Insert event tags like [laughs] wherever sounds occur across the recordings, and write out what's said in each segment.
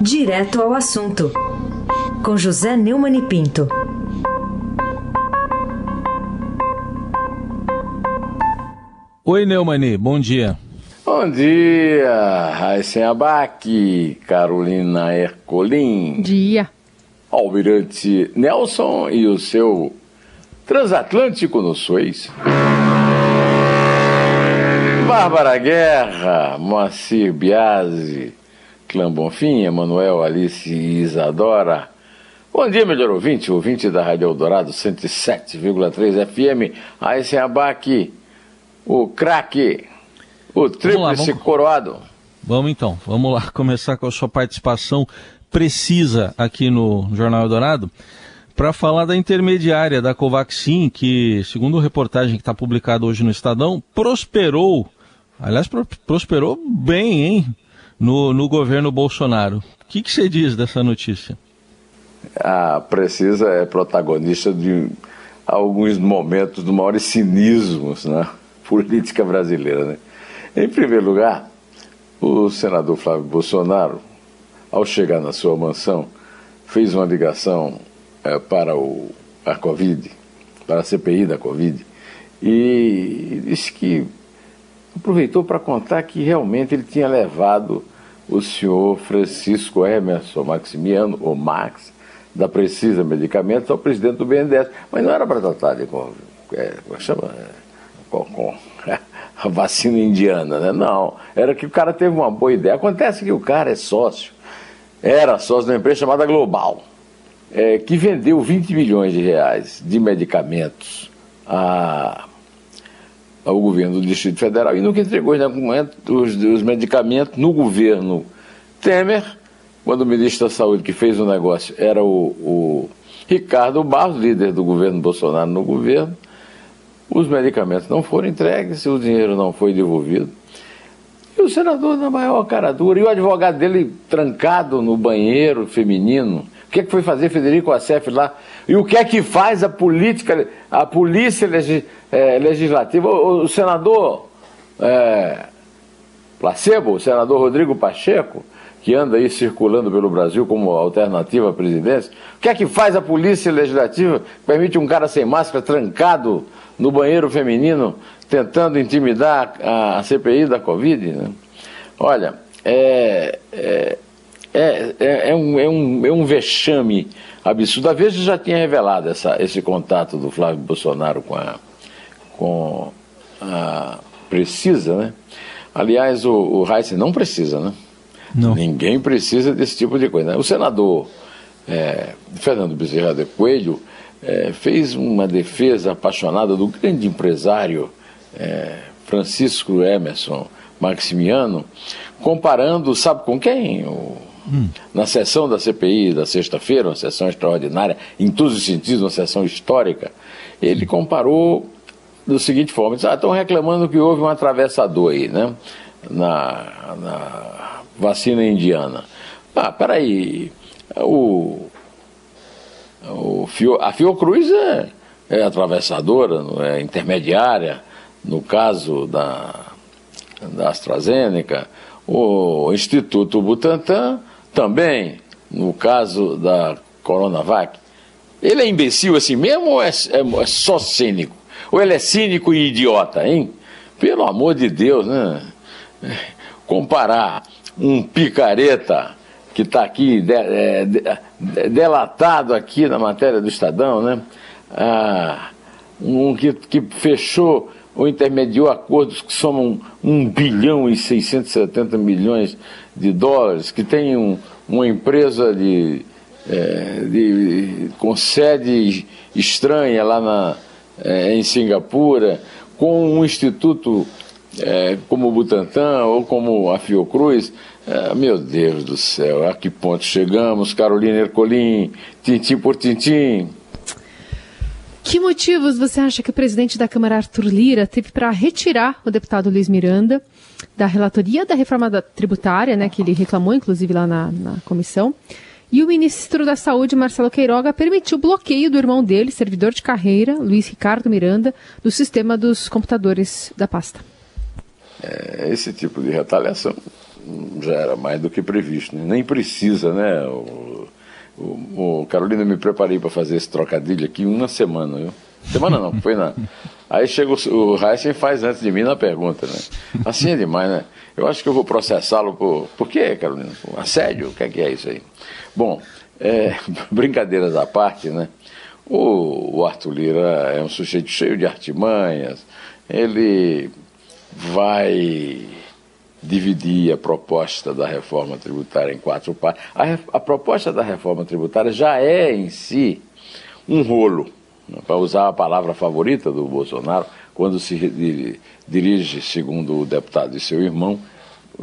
Direto ao assunto, com José Neumann e Pinto. Oi, Neumani, bom dia. Bom dia, Raíssen Abac, Carolina Ercolim. Dia. Almirante Nelson e o seu transatlântico no Suez. Bárbara Guerra, Moacir Biasi, Clã Bonfim, Emanuel, Alice e Isadora. Bom dia, melhor ouvinte, ouvinte da Rádio Eldorado 107,3 FM, Raíssen Abac, o craque, o tríplice vamos... coroado. Vamos então, vamos lá [laughs] começar com a sua participação precisa aqui no Jornal Eldorado para falar da intermediária da Covaxin, que, segundo a reportagem que está publicada hoje no Estadão, prosperou, aliás, prosperou bem, hein, no, no governo Bolsonaro. O que, que você diz dessa notícia? A Precisa é protagonista de alguns momentos do maior cinismo na [laughs] política brasileira. Né? Em primeiro lugar, o senador Flávio Bolsonaro ao chegar na sua mansão, fez uma ligação é, para o, a Covid, para a CPI da Covid, e disse que aproveitou para contar que realmente ele tinha levado o senhor Francisco Emerson Maximiano, ou Max, da Precisa Medicamentos, ao presidente do BNDES. Mas não era para tratar de com, é, chama, com, com a [laughs] vacina indiana, né? Não. Era que o cara teve uma boa ideia. Acontece que o cara é sócio era sócio de uma empresa chamada Global, é, que vendeu 20 milhões de reais de medicamentos a, ao governo do Distrito Federal e nunca entregou os, os medicamentos no governo Temer, quando o ministro da Saúde que fez o negócio era o, o Ricardo Barros, líder do governo Bolsonaro no governo, os medicamentos não foram entregues, o dinheiro não foi devolvido. E o senador na maior cara dura, e o advogado dele trancado no banheiro feminino. O que é que foi fazer Federico Assef lá? E o que é que faz a política, a polícia legis, é, legislativa? O, o senador é, Placebo, o senador Rodrigo Pacheco, que anda aí circulando pelo Brasil como alternativa à presidência, o que é que faz a polícia legislativa que permite um cara sem máscara trancado no banheiro feminino tentando intimidar a CPI da Covid. Né? Olha, é, é, é, é, um, é, um, é um vexame absurdo. A vez já tinha revelado essa, esse contato do Flávio Bolsonaro com a, com a Precisa, né? Aliás, o, o Heisen não precisa, né? Não. Ninguém precisa desse tipo de coisa. Né? O senador é, Fernando Bezerra de Coelho é, fez uma defesa apaixonada do grande empresário é, Francisco Emerson Maximiano, comparando, sabe com quem? O, hum. Na sessão da CPI da sexta-feira, uma sessão extraordinária, em todos os sentidos, uma sessão histórica, ele comparou da seguinte forma: ah, estão reclamando que houve um atravessador aí, né? Na, na vacina indiana. Ah, peraí, o, o Fio, a Fiocruz é, é atravessadora, é intermediária no caso da, da AstraZeneca, o Instituto Butantan também, no caso da Coronavac. Ele é imbecil assim mesmo ou é, é, é só cínico? Ou ele é cínico e idiota, hein? Pelo amor de Deus, né? Comparar um picareta que está aqui de, é, de, de, delatado aqui na matéria do Estadão, né? Ah, um que, que fechou ou intermediou acordos que somam 1 bilhão e 670 milhões de dólares, que tem um, uma empresa de, é, de, com sede estranha lá na, é, em Singapura, com um instituto é, como o Butantan ou como a Fiocruz. É, meu Deus do céu, a que ponto chegamos, Carolina Ercolim, tintim por tintim. Que motivos você acha que o presidente da Câmara, Arthur Lira, teve para retirar o deputado Luiz Miranda da relatoria da reforma tributária, né, que ele reclamou, inclusive, lá na, na comissão? E o ministro da Saúde, Marcelo Queiroga, permitiu o bloqueio do irmão dele, servidor de carreira, Luiz Ricardo Miranda, do sistema dos computadores da pasta. É, esse tipo de retaliação já era mais do que previsto, né? nem precisa, né? O, o, o Carolina, me preparei para fazer esse trocadilho aqui uma semana, viu? Semana não, foi na. Aí chega o, o Heisen faz antes de mim na pergunta, né? Assim é demais, né? Eu acho que eu vou processá-lo por. Por quê, Carolina? Por assédio? O que é, que é isso aí? Bom, é, [laughs] brincadeiras à parte, né? O, o Arthur Lira é um sujeito cheio de artimanhas, ele vai dividir a proposta da reforma tributária em quatro partes. A, a proposta da reforma tributária já é em si um rolo, para usar a palavra favorita do Bolsonaro, quando se dirige, segundo o deputado e seu irmão,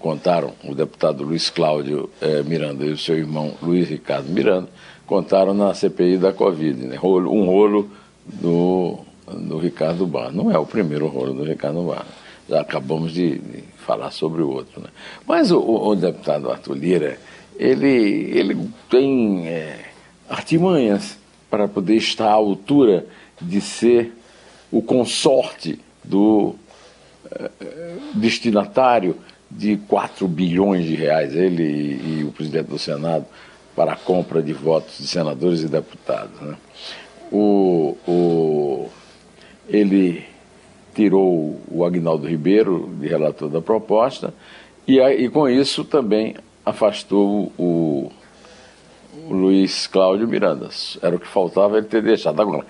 contaram, o deputado Luiz Cláudio eh, Miranda e o seu irmão Luiz Ricardo Miranda, contaram na CPI da Covid, né? um rolo do, do Ricardo Barra. Não é o primeiro rolo do Ricardo Barra. Já acabamos de, de falar sobre o outro. Né? Mas o, o, deputado Arthur Lira, ele, ele tem é, artimanhas para poder estar à altura de ser o consorte do é, destinatário de 4 bilhões de reais, ele e, e, o presidente do Senado, para a compra de votos de senadores e deputados. Né? O, o, ele tirou o Agnaldo Ribeiro de relator da proposta e, e com isso também afastou o, o Luiz Cláudio Miranda. Era o que faltava ele ter deixado. Agora,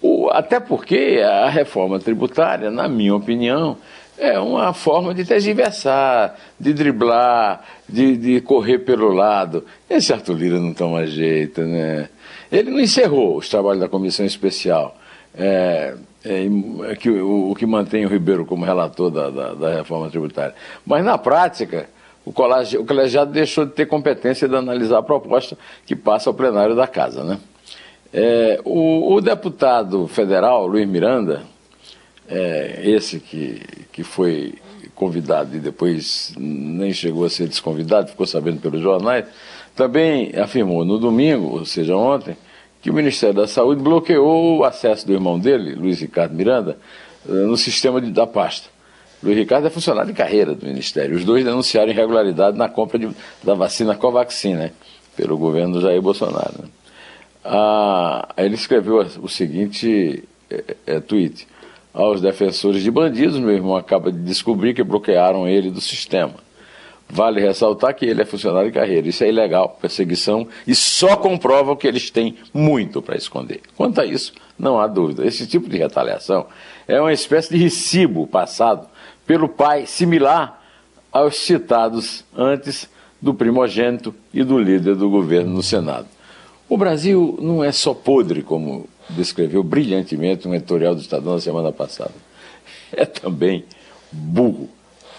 o, até porque a reforma tributária, na minha opinião, é uma forma de tergiversar, de driblar, de, de correr pelo lado. Esse Arthur Lira não toma jeito, né? Ele não encerrou os trabalhos da comissão especial. É, é, é que, o, o, que mantém o Ribeiro como relator da, da, da reforma tributária. Mas, na prática, o, o colegiado deixou de ter competência de analisar a proposta que passa ao plenário da Casa. Né? É, o, o, deputado federal, Luiz Miranda, é, esse que, que foi convidado e depois nem chegou a ser desconvidado, ficou sabendo pelos jornais, também afirmou no domingo, ou seja, ontem, que o Ministério da Saúde bloqueou o acesso do irmão dele, Luiz Ricardo Miranda, eh, no sistema de, da pasta. Luiz Ricardo é funcionário de carreira do Ministério. Os dois denunciaram irregularidade na compra de, da vacina Covaxin, né, pelo governo Jair Bolsonaro. Né. Ah, ele escreveu o seguinte é, é, tweet. Aos defensores de bandidos, meu irmão acaba de descobrir que bloquearam ele do sistema. Vale ressaltar que ele é funcionário de carreira. Isso é ilegal, perseguição, e só comprova que eles têm muito para esconder. Quanto a isso, não há dúvida. Esse tipo de retaliação é uma espécie de recibo passado pelo pai, similar aos citados antes do primogênito e do líder do governo no Senado. O Brasil não é só podre, como descreveu brilhantemente um editorial do Estadão na semana passada. [laughs] É também burro.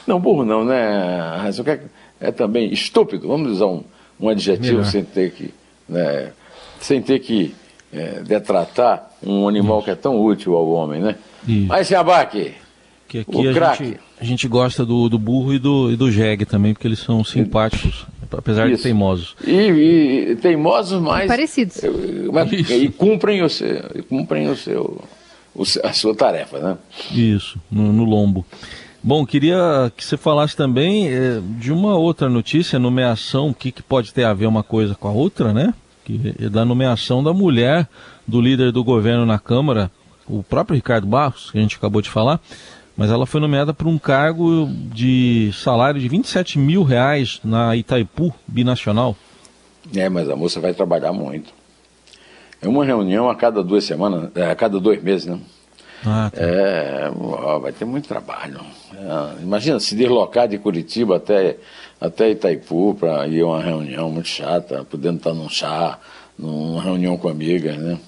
Não, burro não, né? É, é também estúpido, vamos usar um, um adjetivo Melhor. sem ter que, né, sem ter que é, detratar um animal que é tão útil ao homem, né? Isso. Mas se abaque, que aqui o a gente, a gente gosta do, do burro e do, e do jegue também, porque eles são simpáticos, apesar Isso. de teimosos. E, e teimosos, mas... Parecidos. Mas, e cumprem o seu, cumprem o seu, o, a sua tarefa, né? Isso, no, no lombo. Bom, queria que você falasse também é, de uma outra notícia, nomeação, o que, que pode ter a ver uma coisa com a outra, né? Que é da nomeação da mulher do líder do governo na Câmara, o próprio Ricardo Barros, que a gente acabou de falar, mas ela foi nomeada para um cargo de salário de 27 mil reais na Itaipu Binacional. É, mas a moça vai trabalhar muito. É uma reunião a cada duas semanas, é, a cada dois meses, né? Ah, tá. é, ó, vai ter muito trabalho. É, imagina se deslocar de Curitiba até, até Itaipu para ir a uma reunião muito chata, podendo estar num chá, numa reunião com amigas, né?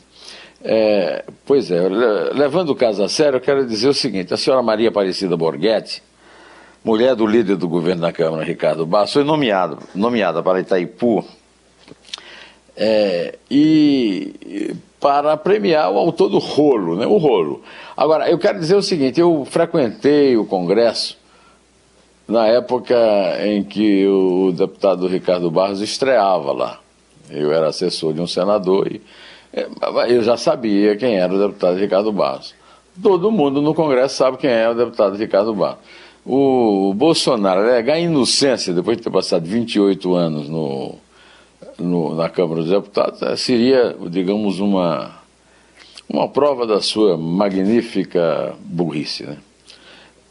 É, pois é, levando o caso a sério, eu quero dizer o seguinte: a senhora Maria Aparecida Borghetti, mulher do líder do governo da Câmara, Ricardo Barros, foi nomeado, nomeada para Itaipu é, e para premiar o autor do rolo, né? O rolo. Agora, eu quero dizer o seguinte: eu frequentei o Congresso na época em que o deputado Ricardo Barros estreava lá. Eu era assessor de um senador e eu já sabia quem era o deputado Ricardo Barros. Todo mundo no Congresso sabe quem é o deputado Ricardo Barros. O Bolsonaro alegar a inocência depois de ter passado 28 anos no, no, na Câmara dos Deputados eh, seria, digamos, uma, uma prova da sua magnífica burrice. Né?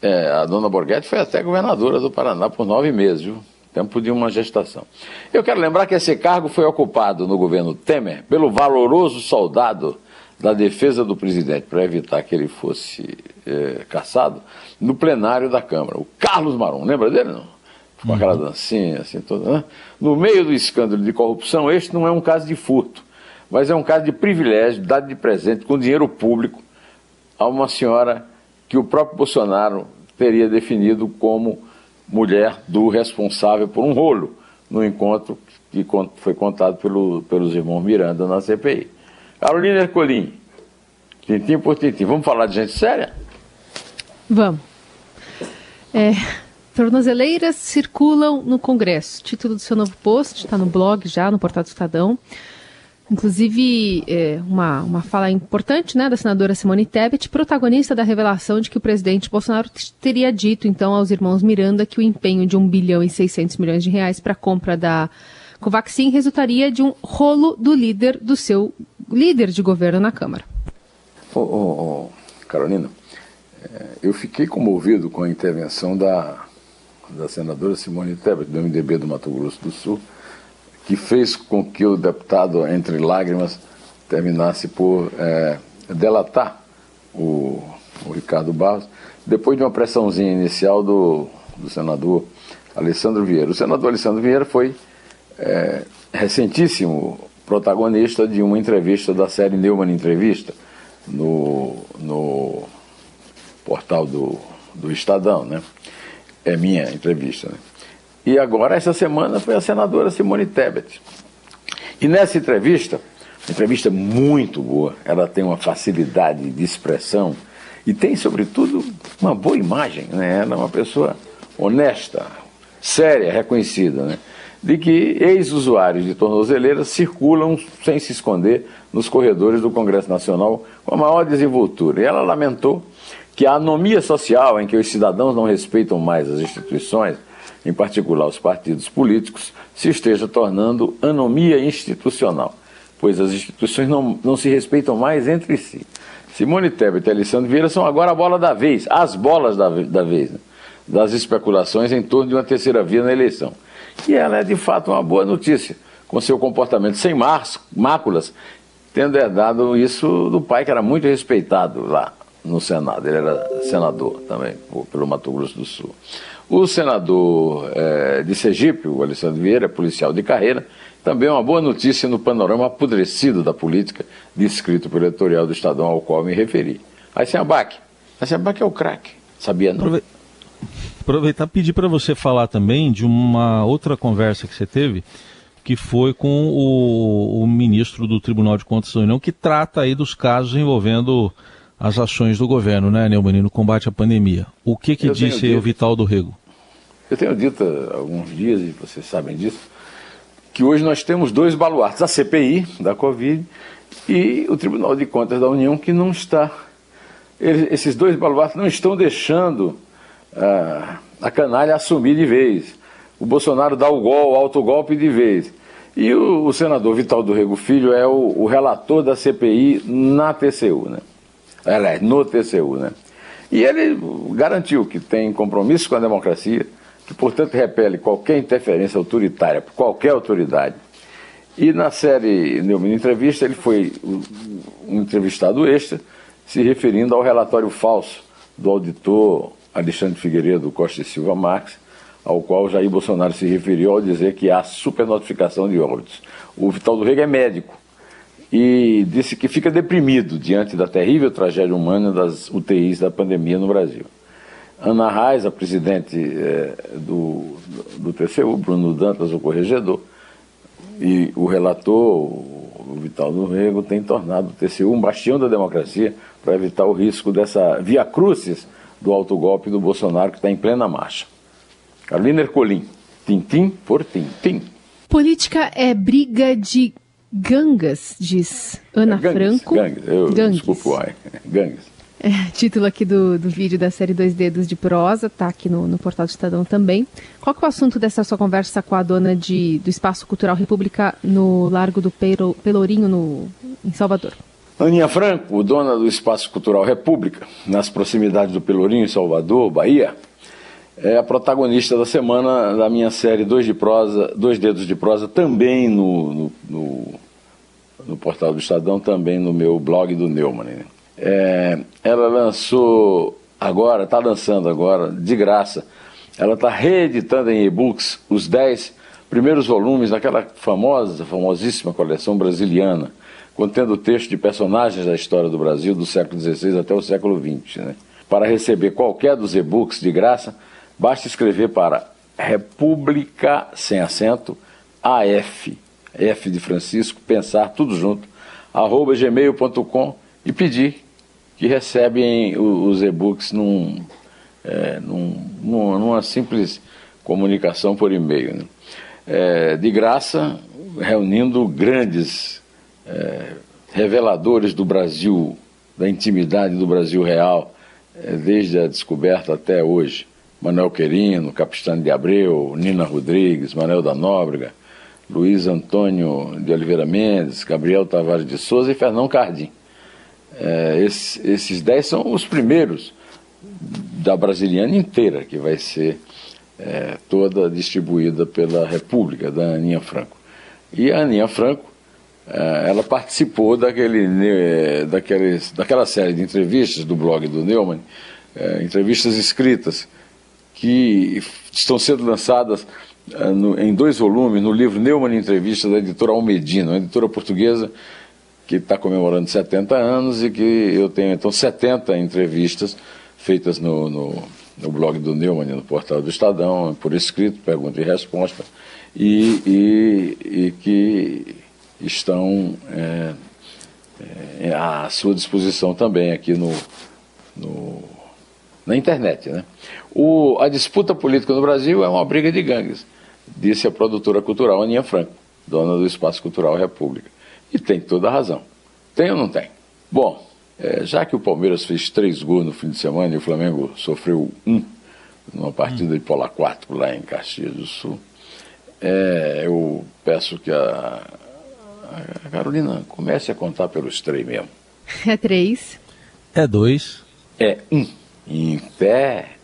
É, a dona Borghetti foi até governadora do Paraná por nove meses, viu? Tempo de uma gestação. Eu quero lembrar que esse cargo foi ocupado no governo Temer pelo valoroso soldado da defesa do presidente, para evitar que ele fosse é, caçado, no plenário da Câmara. O Carlos Marum, lembra dele? Não? Com aquela uhum. dancinha assim toda. Né? No meio do escândalo de corrupção, este não é um caso de furto, mas é um caso de privilégio dado de presente com dinheiro público a uma senhora que o próprio Bolsonaro teria definido como mulher do responsável por um rolo no encontro que foi contado pelo, pelos irmãos Miranda na CPI. Carolina Ercolim, tintim por tintim. Vamos falar de gente séria? Vamos. É, tornozeleiras circulam no Congresso. Título do seu novo post, está no blog já, no portal do Estadão. Inclusive, é, uma, uma fala importante né, da senadora Simone Tebet, protagonista da revelação de que o presidente Bolsonaro teria dito, então, aos irmãos Miranda que o empenho de 1 bilhão e 600 milhões de reais para a compra da Covaxin resultaria de um rolo do líder do seu líder de governo na Câmara. Oh, oh, oh, Carolina, é, eu fiquei comovido com a intervenção da, da senadora Simone Tebet, do MDB do Mato Grosso do Sul, que fez com que o deputado, entre lágrimas, terminasse por é, delatar o, o, Ricardo Barros, depois de uma pressãozinha inicial do, do senador Alessandro Vieira. O senador Alessandro Vieira foi é, recentíssimo protagonista de uma entrevista da série Neumann Entrevista no, no portal do, do Estadão, né? É minha entrevista, né? E agora, essa semana, foi a senadora Simone Tebet. E nessa entrevista, entrevista muito boa, ela tem uma facilidade de expressão e tem, sobretudo, uma boa imagem, né? Ela é uma pessoa honesta, séria, reconhecida, né? de que ex-usuários de tornozeleiras circulam sem se esconder nos corredores do Congresso Nacional com a maior desenvoltura. E ela lamentou que a anomia social em que os cidadãos não respeitam mais as instituições, em particular os partidos políticos, se esteja tornando anomia institucional, pois as instituições não, não se respeitam mais entre si. Simone Tebet e Alessandro Vieira são agora a bola da vez, as bolas da, da vez, né? das especulações em torno de uma terceira via na eleição. E ela é de fato uma boa notícia, com seu comportamento sem máculas, tendo herdado isso do pai, que era muito respeitado lá no Senado. Ele era senador também, pelo Mato Grosso do Sul. O senador é, de Sergipe, o Alessandro Vieira, policial de carreira, também é uma boa notícia no panorama apodrecido da política descrito pelo editorial do Estadão ao qual me referi. Aí sem abaque. Aí sem abaque é o craque. Sabia não? aproveitar e pedir para você falar também de uma outra conversa que você teve, que foi com o, o, ministro do Tribunal de Contas da União, que trata aí dos casos envolvendo as ações do governo, né, Neumann, no combate à pandemia. O que que disse o Vital do Rego? Eu tenho dito há alguns dias, e vocês sabem disso, que hoje nós temos dois baluartes, a CPI da Covid e o Tribunal de Contas da União, que não está. Eles, esses dois baluartes não estão deixando a, a canalha assumir de vez. O Bolsonaro dá o gol, o autogolpe de vez. E o, o, senador Vital do Rego Filho é o, o, relator da CPI na TCU, né? Aliás, no TCU, né? E ele garantiu que tem compromisso com a democracia, que, portanto, repele qualquer interferência autoritária por qualquer autoridade. E na série Neumann Entrevista, ele foi um entrevistado extra, se referindo ao relatório falso do auditor Alexandre Figueiredo Costa e Silva Marques, ao qual Jair Bolsonaro se referiu ao dizer que há supernotificação de óbitos. O Vital do Rego é médico e disse que fica deprimido diante da terrível tragédia humana das UTIs da pandemia no Brasil. Ana Reis, a presidente é, do, do TCU, Bruno Dantas, o corregedor, e o relator, o Vital do Rego, tem tornado o TCU um bastião da democracia para evitar o risco dessa via crucis do autogolpe do Bolsonaro que está em plena marcha. Carolina Ercolim, tintim por tintim. Política é briga de gangas, diz Ana é gangues, Franco. Gangues, eu, gangues. desculpa, uai. Gangues. É, título aqui do, do vídeo da série Dois Dedos de Prosa, tá aqui no, no portal do Estadão também. Qual que é o assunto dessa sua conversa com a dona de, do Espaço Cultural República no Largo do Pelourinho, no, em Salvador? Aninha Franco, dona do Espaço Cultural República, nas proximidades do Pelourinho, em Salvador, Bahia, é a protagonista da semana da minha série Dois, de prosa, Dois Dedos de Prosa, também no, no, no, no portal do Estadão, também no meu blog do Neumann. Né? É, ela lançou agora, está lançando agora, de graça, ela está reeditando em e-books os dez primeiros volumes daquela famosa, famosíssima coleção brasiliana, contendo texto de personagens da história do Brasil do século XVI até o século XX. Né? Para receber qualquer dos e-books de graça, basta escrever para República sem acento AF, F de Francisco, pensar tudo junto, arroba gmail.com e pedir que recebem os e-books num, é, num, numa simples comunicação por e-mail. Né? É, de graça, reunindo grandes é, reveladores do Brasil, da intimidade do Brasil real, é, desde a descoberta até hoje. Manuel Querino, Capistano de Abreu, Nina Rodrigues, Manuel da Nóbrega, Luiz Antônio de Oliveira Mendes, Gabriel Tavares de Souza e Fernão Cardim. É, esses, esses dez são os primeiros da brasiliana inteira, que vai ser é, toda distribuída pela República, da Aninha Franco. E a Aninha Franco, é, ela participou daquele, daqueles, daquela série de entrevistas do blog do Neumann, é, entrevistas escritas, que estão sendo lançadas é, no, em dois volumes no livro Neumann Entrevista, da editora Almedina, uma editora portuguesa que está comemorando 70 anos e que eu tenho então 70 entrevistas feitas no, no, no blog do Neumann, no portal do Estadão, por escrito, pergunta e resposta, e, e, e que estão é, é, à sua disposição também aqui no, no na internet. Né? O, a disputa política no Brasil é uma briga de gangues, disse a produtora cultural Aninha Franco, dona do Espaço Cultural República. E tem toda a razão. Tem ou não tem? Bom, é, já que o Palmeiras fez três gols no fim de semana e o Flamengo sofreu um numa partida de Pola 4 lá em Caxias do Sul, é, eu peço que a, a, Carolina comece a contar pelos três mesmo. É três. É dois. É um. Em pé.